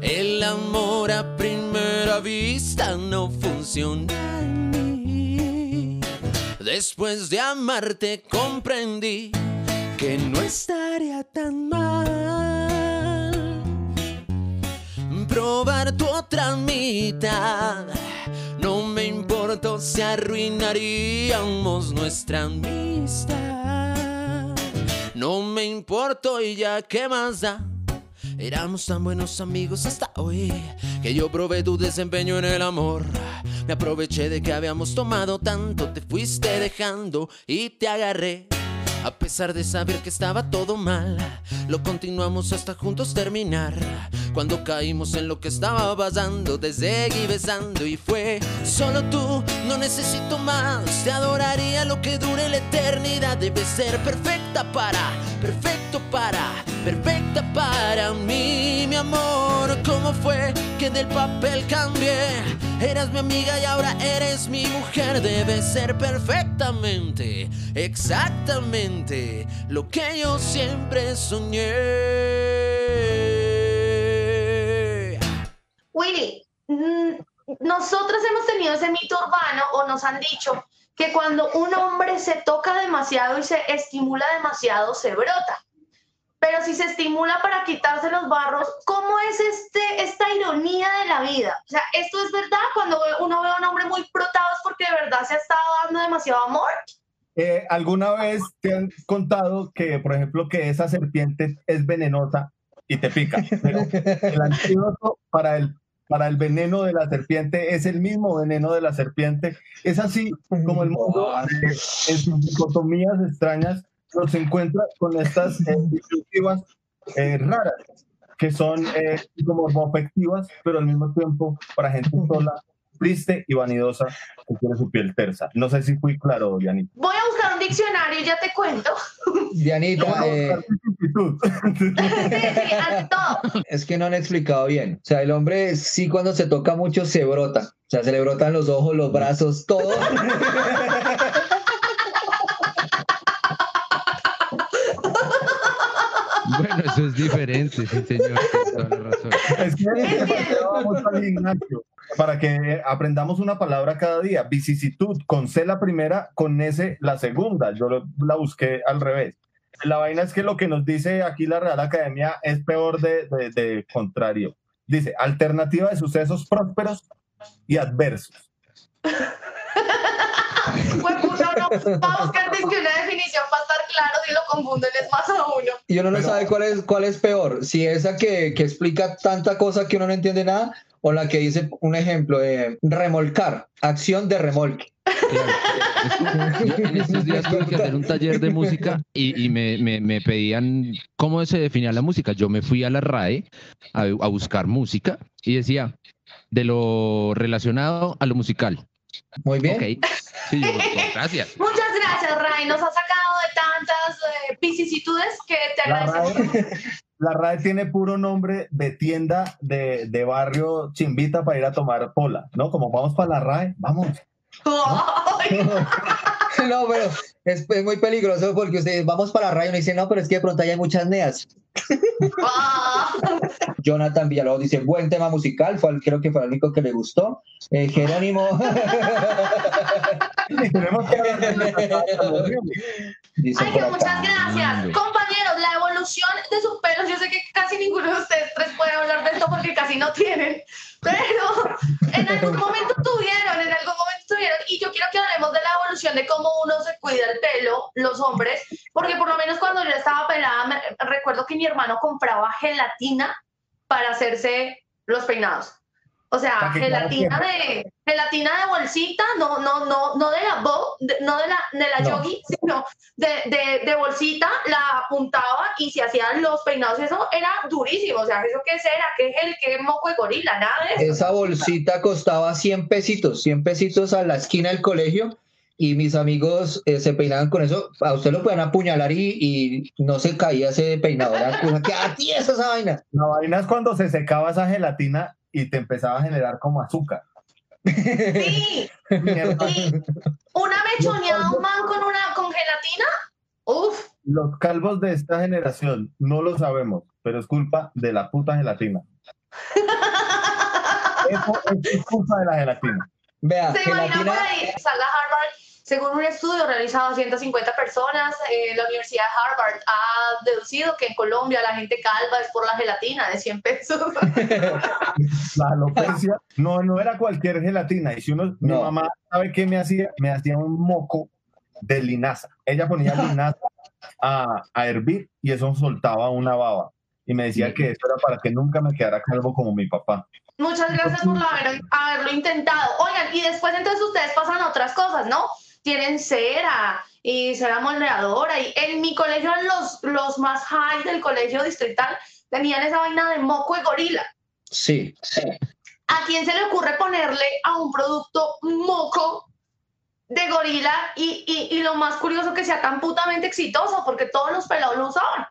el amor a primera vista no funciona en mí. Después de amarte comprendí que no estaría tan mal probar tu otra mitad. No me importa si arruinaríamos nuestra amistad. No me importó y ya qué más da. Éramos tan buenos amigos hasta hoy que yo probé tu desempeño en el amor. Me aproveché de que habíamos tomado tanto, te fuiste dejando y te agarré. A pesar de saber que estaba todo mal, lo continuamos hasta juntos terminar. Cuando caímos en lo que estaba pasando, te seguí besando y fue solo tú, no necesito más. Te adoraría lo que dure la eternidad. Debe ser perfecta para, perfecto para, perfecta para mí, mi amor. ¿Cómo fue que del papel cambié? Eras mi amiga y ahora eres mi mujer. Debe ser perfectamente, exactamente lo que yo siempre soñé. Willy, mm, nosotros hemos tenido ese mito urbano o nos han dicho que cuando un hombre se toca demasiado y se estimula demasiado, se brota. Pero si se estimula para quitarse los barros, ¿cómo es este, esta ironía de la vida? O sea, ¿esto es verdad? Cuando uno ve a un hombre muy brotado es porque de verdad se ha estado dando demasiado amor. Eh, ¿Alguna vez te han contado que, por ejemplo, que esa serpiente es venenosa y te pica? Pero el antídoto para el, para el veneno de la serpiente es el mismo veneno de la serpiente. Es así como el mundo, eh, en sus dicotomías extrañas, nos encuentra con estas eh, eh raras, que son como afectivas, pero al mismo tiempo para gente sola triste y vanidosa que tiene su piel tersa. No sé si fui claro, Dianita. Voy un diccionario y ya te cuento. Dianita, eh, es que no han explicado bien. O sea, el hombre sí cuando se toca mucho se brota. O sea, se le brotan los ojos, los brazos, todo. Bueno, eso es diferente, sí, señor. Toda la razón. Es que vamos al gimnasio para que aprendamos una palabra cada día. Vicisitud, con C la primera, con S la segunda. Yo la busqué al revés. La vaina es que lo que nos dice aquí la Real Academia es peor de, de, contrario. Dice, alternativa de sucesos prósperos y adversos. Pues no, no, vamos a buscar una definición para estar claro si lo confunden es más a uno. Y uno no sabe cuál es, cuál es peor, si esa que, que explica tanta cosa que uno no entiende nada, o la que dice un ejemplo de remolcar, acción de remolque. en estos días tuve que hacer un taller de música y, me, pedían cómo se definía la música. Yo me fui a la RAE a, buscar música y decía de lo relacionado a lo musical. Muy bien. gracias. Muchas gracias, RAE. Nos ha sacado de tantas eh, vicisitudes que te agradecemos. La RAE tiene puro nombre de tienda de, de, barrio chimbita para ir a tomar pola, ¿no? Como vamos para la RAE, vamos. no, pero es, muy peligroso porque ustedes vamos para RAE y uno dice, no, pero es que de pronto hay muchas neas. Jonathan Villalobos dice, buen tema musical, fue, creo que fue el único que le gustó. Eh, Jerónimo. Ay, que muchas gracias. Compañeros, la evolución de sus pelos, yo sé que casi ninguno de ustedes tres puede hablar de esto porque casi no tienen, pero en algún momento tuvieron, en algún momento tuvieron, y yo quiero que hablemos de la evolución de cómo uno se cuida el pelo, los hombres, porque por lo menos cuando yo estaba pelada, recuerdo que mi hermano compraba gelatina para hacerse los peinados. O sea, gelatina de, gelatina de bolsita, no, no, no, no de la bo, no de la, de la yogi, sino de, de, de, bolsita, la apuntaba y se hacían los peinados. Eso era durísimo. O sea, ¿eso qué será? ¿Qué es el qué moco de gorila? Nada de eso. Esa bolsita costaba 100 pesitos, 100 pesitos a la esquina del colegio y mis amigos eh, se peinaban con eso. A usted lo pueden apuñalar y, y no se caía ese peinado. Era que esa vaina. La vaina es cuando se secaba esa gelatina y te empezaba a generar como azúcar. Sí, sí. Una mechoneada, un man con una gelatina, uff. Los calvos de esta generación no lo sabemos, pero es culpa de la puta gelatina. Eso es culpa de la gelatina. Vea, ¿Se imagina por ahí? Según un estudio realizado a 150 personas, eh, la Universidad de Harvard ha deducido que en Colombia la gente calva es por la gelatina de 100 pesos. La alopecia no, no era cualquier gelatina. Y si uno, mi mamá, ¿sabe qué me hacía? Me hacía un moco de linaza. Ella ponía linaza a, a hervir y eso soltaba una baba. Y me decía que eso era para que nunca me quedara calvo como mi papá. Muchas gracias por haber- haberlo intentado. Oigan, y después entonces ustedes pasan a otras cosas, ¿no? Tienen cera y cera moldeadora. Y en mi colegio, los, los más high del colegio distrital tenían esa vaina de moco de gorila. Sí, sí. ¿A quién se le ocurre ponerle a un producto moco de gorila? Y, y, y lo más curioso que sea tan putamente exitoso, porque todos los pelados lo usaban.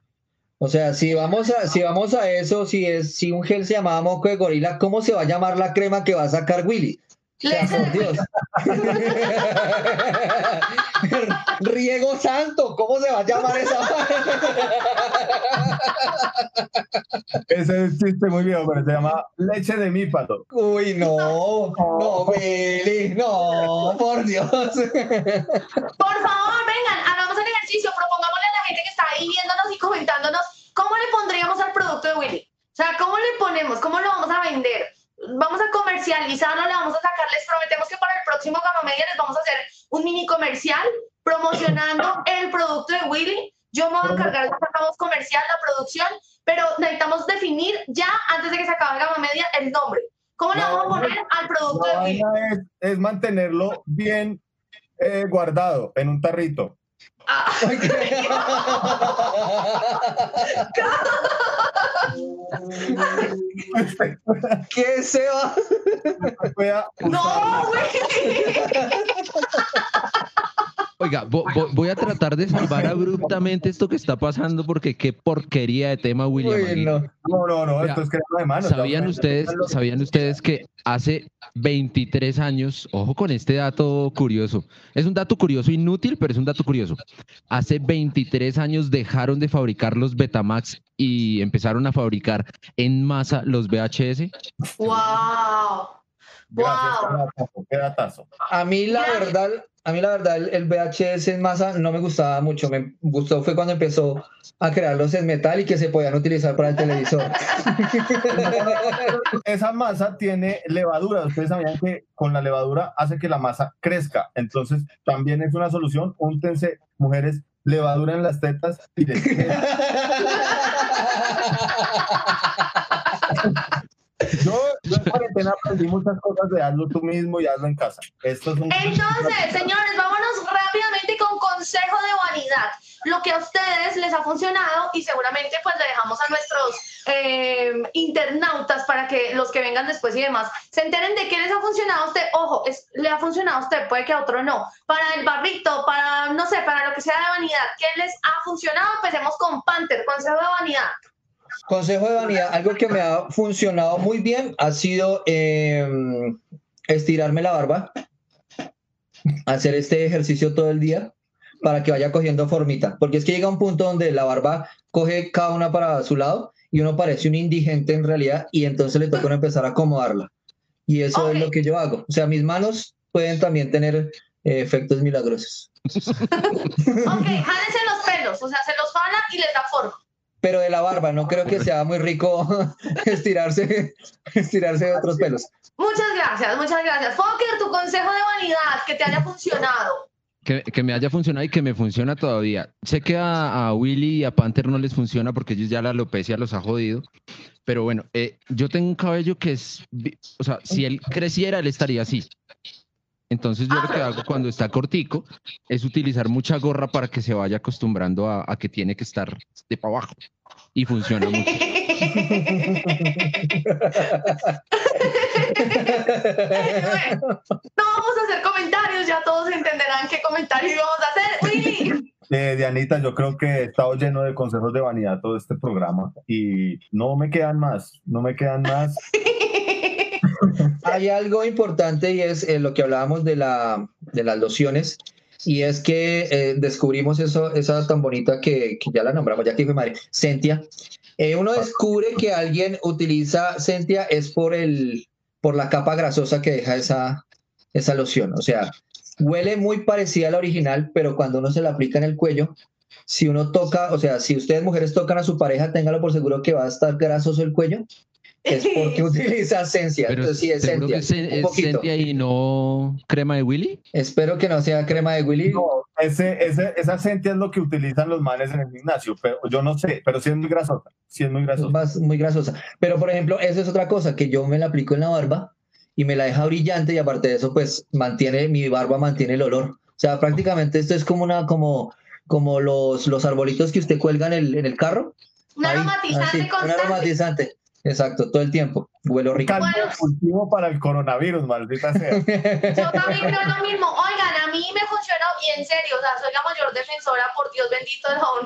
O sea, si vamos a, si vamos a eso, si es, si un gel se llamaba moco de gorila, ¿cómo se va a llamar la crema que va a sacar Willy? Sea, Leche por de- Dios. Riego santo, ¿cómo se va a llamar esa? Ese es un chiste muy viejo, pero se llama leche de mípato. Uy, no, no, Willy, no, por Dios. Por favor, vengan, hagamos el ejercicio, propongámosle a la gente que está ahí viéndonos y comentándonos cómo le pondríamos al producto de Willy. O sea, ¿cómo le ponemos? ¿Cómo lo vamos a vender? Vamos a comercializarlo, le vamos a sacar, les prometemos que para el próximo Gama Media les vamos a hacer un mini comercial promocionando el producto de Willy. Yo me voy a encargar de hacer la voz comercial, la producción, pero necesitamos definir ya, antes de que se acabe Gama Media, el nombre. ¿Cómo le vamos a poner al producto La de Willy? es, es mantenerlo bien eh, guardado en un tarrito. Ah. ¿Qué se va? Pueda No, güey. Oiga, vo- vo- voy a tratar de salvar abruptamente esto que está pasando porque qué porquería de tema, William. Uy, no. No, no, no, esto es crema de mano. ¿Sabían ustedes, ¿Sabían ustedes que hace 23 años, ojo con este dato curioso, es un dato curioso inútil, pero es un dato curioso. Hace 23 años dejaron de fabricar los Betamax y empezaron a fabricar en masa los VHS. Wow. Gracias, Wow. qué datazo. A mí la Gracias. verdad, a mí la verdad el, el VHS en masa no me gustaba mucho. Me gustó fue cuando empezó a crearlos en metal y que se podían utilizar para el televisor. Esa masa tiene levadura. Ustedes sabían que con la levadura hace que la masa crezca. Entonces, también es una solución. Úntense, mujeres, levadura en las tetas y les cuarentena aprendí muchas cosas de hazlo tú mismo y hazlo en casa. Esto es un... Entonces, señores, vámonos rápidamente con consejo de vanidad. Lo que a ustedes les ha funcionado y seguramente pues le dejamos a nuestros eh, internautas para que los que vengan después y demás se enteren de qué les ha funcionado a usted. Ojo, es- le ha funcionado a usted, puede que a otro no. Para el barrito, para, no sé, para lo que sea de vanidad, ¿qué les ha funcionado? Empecemos con Panther, consejo de vanidad. Consejo de vanidad, algo que me ha funcionado muy bien ha sido eh, estirarme la barba, hacer este ejercicio todo el día para que vaya cogiendo formita, porque es que llega un punto donde la barba coge cada una para su lado y uno parece un indigente en realidad y entonces le toca empezar a acomodarla. Y eso es lo que yo hago. O sea, mis manos pueden también tener eh, efectos milagrosos, Ok, jálense los pelos, o sea, se los jala y les da forma. Pero de la barba no creo que sea muy rico estirarse, estirarse de otros pelos. Muchas gracias, muchas gracias. Fokker, tu consejo de vanidad que te haya funcionado. Que, que me haya funcionado y que me funciona todavía. Sé que a, a Willy y a Panther no les funciona porque ellos ya la alopecia los ha jodido. Pero bueno, eh, yo tengo un cabello que es, o sea, si él creciera, él estaría así. Entonces yo lo que hago cuando está cortico es utilizar mucha gorra para que se vaya acostumbrando a, a que tiene que estar de para abajo. Y funciona mucho. Bueno, no vamos a hacer comentarios, ya todos entenderán qué comentario íbamos a hacer. Eh, Dianita, yo creo que he estado lleno de consejos de vanidad todo este programa y no me quedan más, no me quedan más. Hay algo importante y es eh, lo que hablábamos de, la, de las lociones. y es que eh, descubrimos esa tan bonita que, ya la nombramos, ya que fue madre, Sentia. Eh, uno descubre que alguien utiliza Sentia es por, la capa grasosa que deja esa, esa loción. O sea, huele muy parecida a la original, pero cuando uno se la aplica en el cuello, si uno toca, o sea, si ustedes mujeres tocan a su pareja, téngalo por seguro que va a estar grasoso el cuello. Es porque utiliza Sentia. Pero Entonces sí, es que es, un es. Sentia y no crema de Willy. Espero que no sea crema de Willy. No, ese, ese, esa Sentia es lo que utilizan los manes en el gimnasio, pero yo no sé, pero sí es muy grasosa, sí es muy es grasosa. más, muy grasosa. Pero, por ejemplo, eso es otra cosa, que yo me la aplico en la barba y me la deja brillante y aparte de eso, pues mantiene, mi barba mantiene el olor. O sea, prácticamente esto es como una, como, como los, los arbolitos que usted cuelga en el, en el carro. Un Ahí, aromatizante así, un constante. aromatizante. Exacto, todo el tiempo. Huelo rico. Caldo de cultivo para el coronavirus, maldita sea. Yo también creo lo mismo. Oigan, a mí me funcionó y en serio, o sea, soy la mayor defensora, por Dios bendito, del jabón.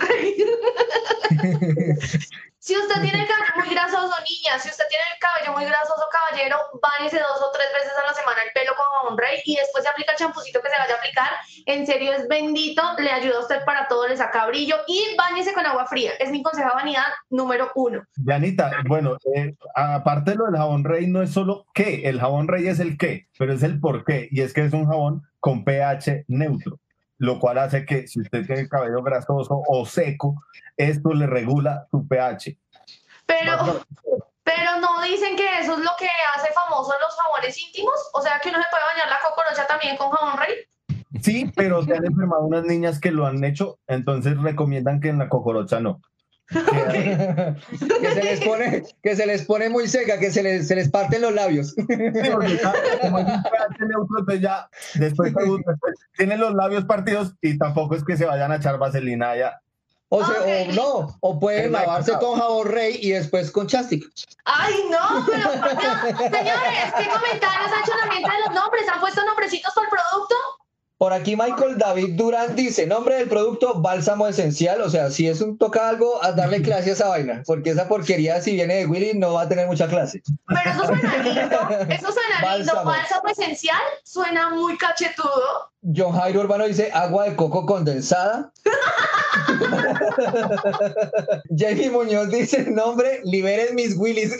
si usted tiene el cabello muy grasoso, niña, si usted tiene el cabello muy grasoso, caballero, báñese dos o tres veces a la semana el pelo con jabón rey y después se aplica el champucito que se vaya a aplicar. En serio, es bendito, le ayuda a usted para todo, le saca brillo y báñese con agua fría. Es mi consejo de vanidad número uno. Yanita, bueno, eh, aparte de lo del jabón rey, no es solo qué, el jabón rey es el qué, pero es el por qué, y es que es un jabón con pH neutro, lo cual hace que si usted tiene el cabello grasoso o seco, esto le regula su pH. Pero, pero no dicen que eso es lo que hace famosos los jabones íntimos. O sea que uno se puede bañar la cocorocha también con jabón rey. Sí, pero se han enfermado unas niñas que lo han hecho, entonces recomiendan que en la cocorocha no. Que- que se les pone, que se les pone muy seca, que se les, se les parten los labios. Sí, porque como ya después, después tienen los labios partidos y tampoco es que se vayan a echar vaselina ya. O, sea, Ok. o no, o pueden lavarse con jabón rey y después con chastic. Ay, no, pero por Dios. señores, ¿qué comentarios han hecho en ambiente de los nombres? ¿Han puesto nombrecitos por producto? Por aquí Michael David Durán dice, nombre del producto, bálsamo esencial. O sea, si es un toca algo, a darle clase a esa vaina. Porque esa porquería, si viene de Willy, no va a tener mucha clase. Pero eso suena lindo. Eso suena lindo. Bálsamo. Bálsamo esencial suena muy cachetudo. John Jairo Urbano dice, agua de coco condensada. Jamie Muñoz dice, nombre, liberen mis Willys.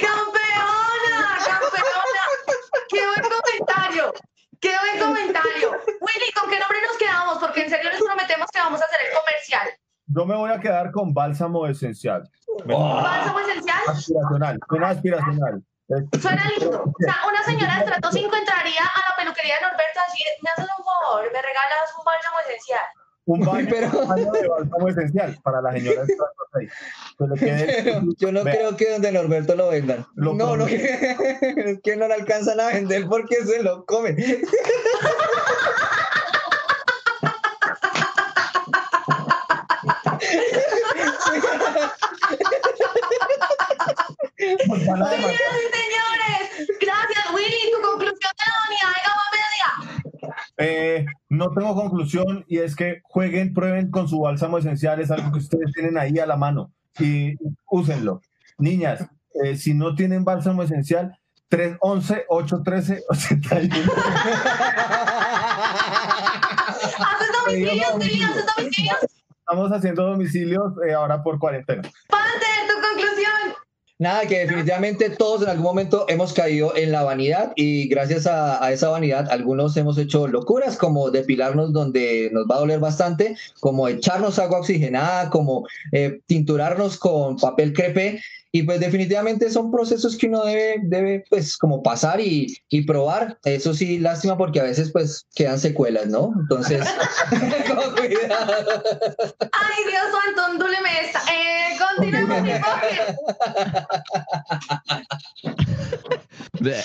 ¡Campeona! ¡Campeona! ¡Qué buen comentario! ¡Qué buen comentario! Willy, ¿con qué nombre nos quedamos? Porque en serio les prometemos que vamos a hacer el comercial. Yo me voy a quedar con bálsamo esencial. ¿Bálsamo esencial? Aspiracional, suena aspiracional. Suena lindo. O sea, una señora de estrato 5 entraría a la peluquería de Norberto a decir, me haces un favor, me regalas un bálsamo esencial. Un baño, pero- un baño de bálsamo esencial para la señora del trato seis. Que le quede- Pero yo no Vea, creo que donde Norberto lo vendan. Lo no, no, es que no lo alcanzan a vender porque se lo comen. Señoras y señores, gracias Willy. Tu conclusión de la Eh, no tengo conclusión y es que jueguen, prueben con su bálsamo esencial, es algo que ustedes tienen ahí a la mano y úsenlo. Niñas, eh, si no tienen bálsamo esencial, 311 813 81. ¿Haces domicilios? ¿Haces domicilios? Estamos haciendo domicilios eh, ahora por cuarentena. Conclusión. Nada, que definitivamente todos en algún momento hemos caído en la vanidad y gracias a, esa vanidad algunos hemos hecho locuras como depilarnos donde nos va a doler bastante, como echarnos agua oxigenada, como eh, tinturarnos con papel crepé y pues definitivamente son procesos que uno debe, debe pues como pasar y, probar. Eso sí, lástima porque a veces pues quedan secuelas, ¿no? Entonces, con cuidado. Ay, Dios santo, ondúleme esta. Eh. De-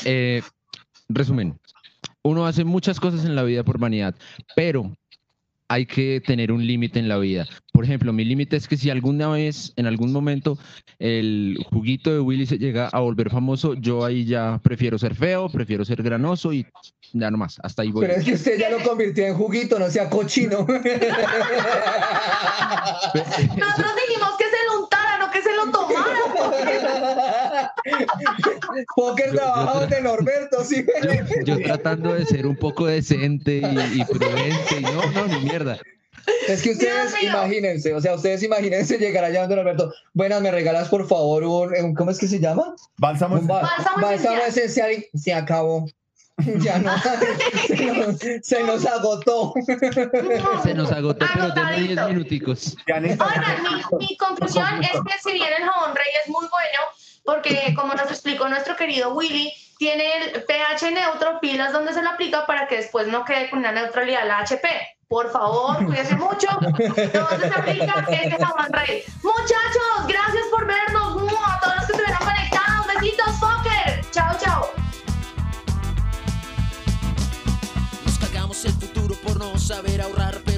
eh, resumen, uno hace muchas cosas en la vida por vanidad, pero hay que tener un límite en la vida. Por ejemplo, mi límite es que si alguna vez, en algún momento, el juguito de Willy se llega a volver famoso, yo ahí ya prefiero ser feo, prefiero ser granoso y ya nomás, hasta ahí voy. Pero es que usted ya lo convirtió en juguito, no sea cochino. Nosotros dijimos lo tomara. Póker Yo- yo trabajado tra- de Norberto, sí. Yo, yo tratando de ser un poco decente y, y prudente, y no, no, ni mierda. Es que ustedes imagínense, o sea, ustedes imagínense llegar allá donde Norberto. Buenas, ¿me regalas por favor un, ¿cómo es que se llama? Bálsamo Un ba- Bálsamo bálsamo esencial. esencial y se acabó. Ya no, se nos, se nos agotó. Se nos agotó, pero denme 10 Agotadito. minuticos. Oigan, mi, mi conclusión es que si bien el jabón rey es muy bueno, porque como nos explicó nuestro querido Willy, tiene el pH neutro, pilas donde se le aplica para que después no quede con una neutralidad la HP. Por favor, cuídense mucho. ¿Dónde se aplica ese jabón rey? Muchachos, gracias por vernos. A todos los que estuvieron conectados. Besitos, Fokker. Saber ahorrar,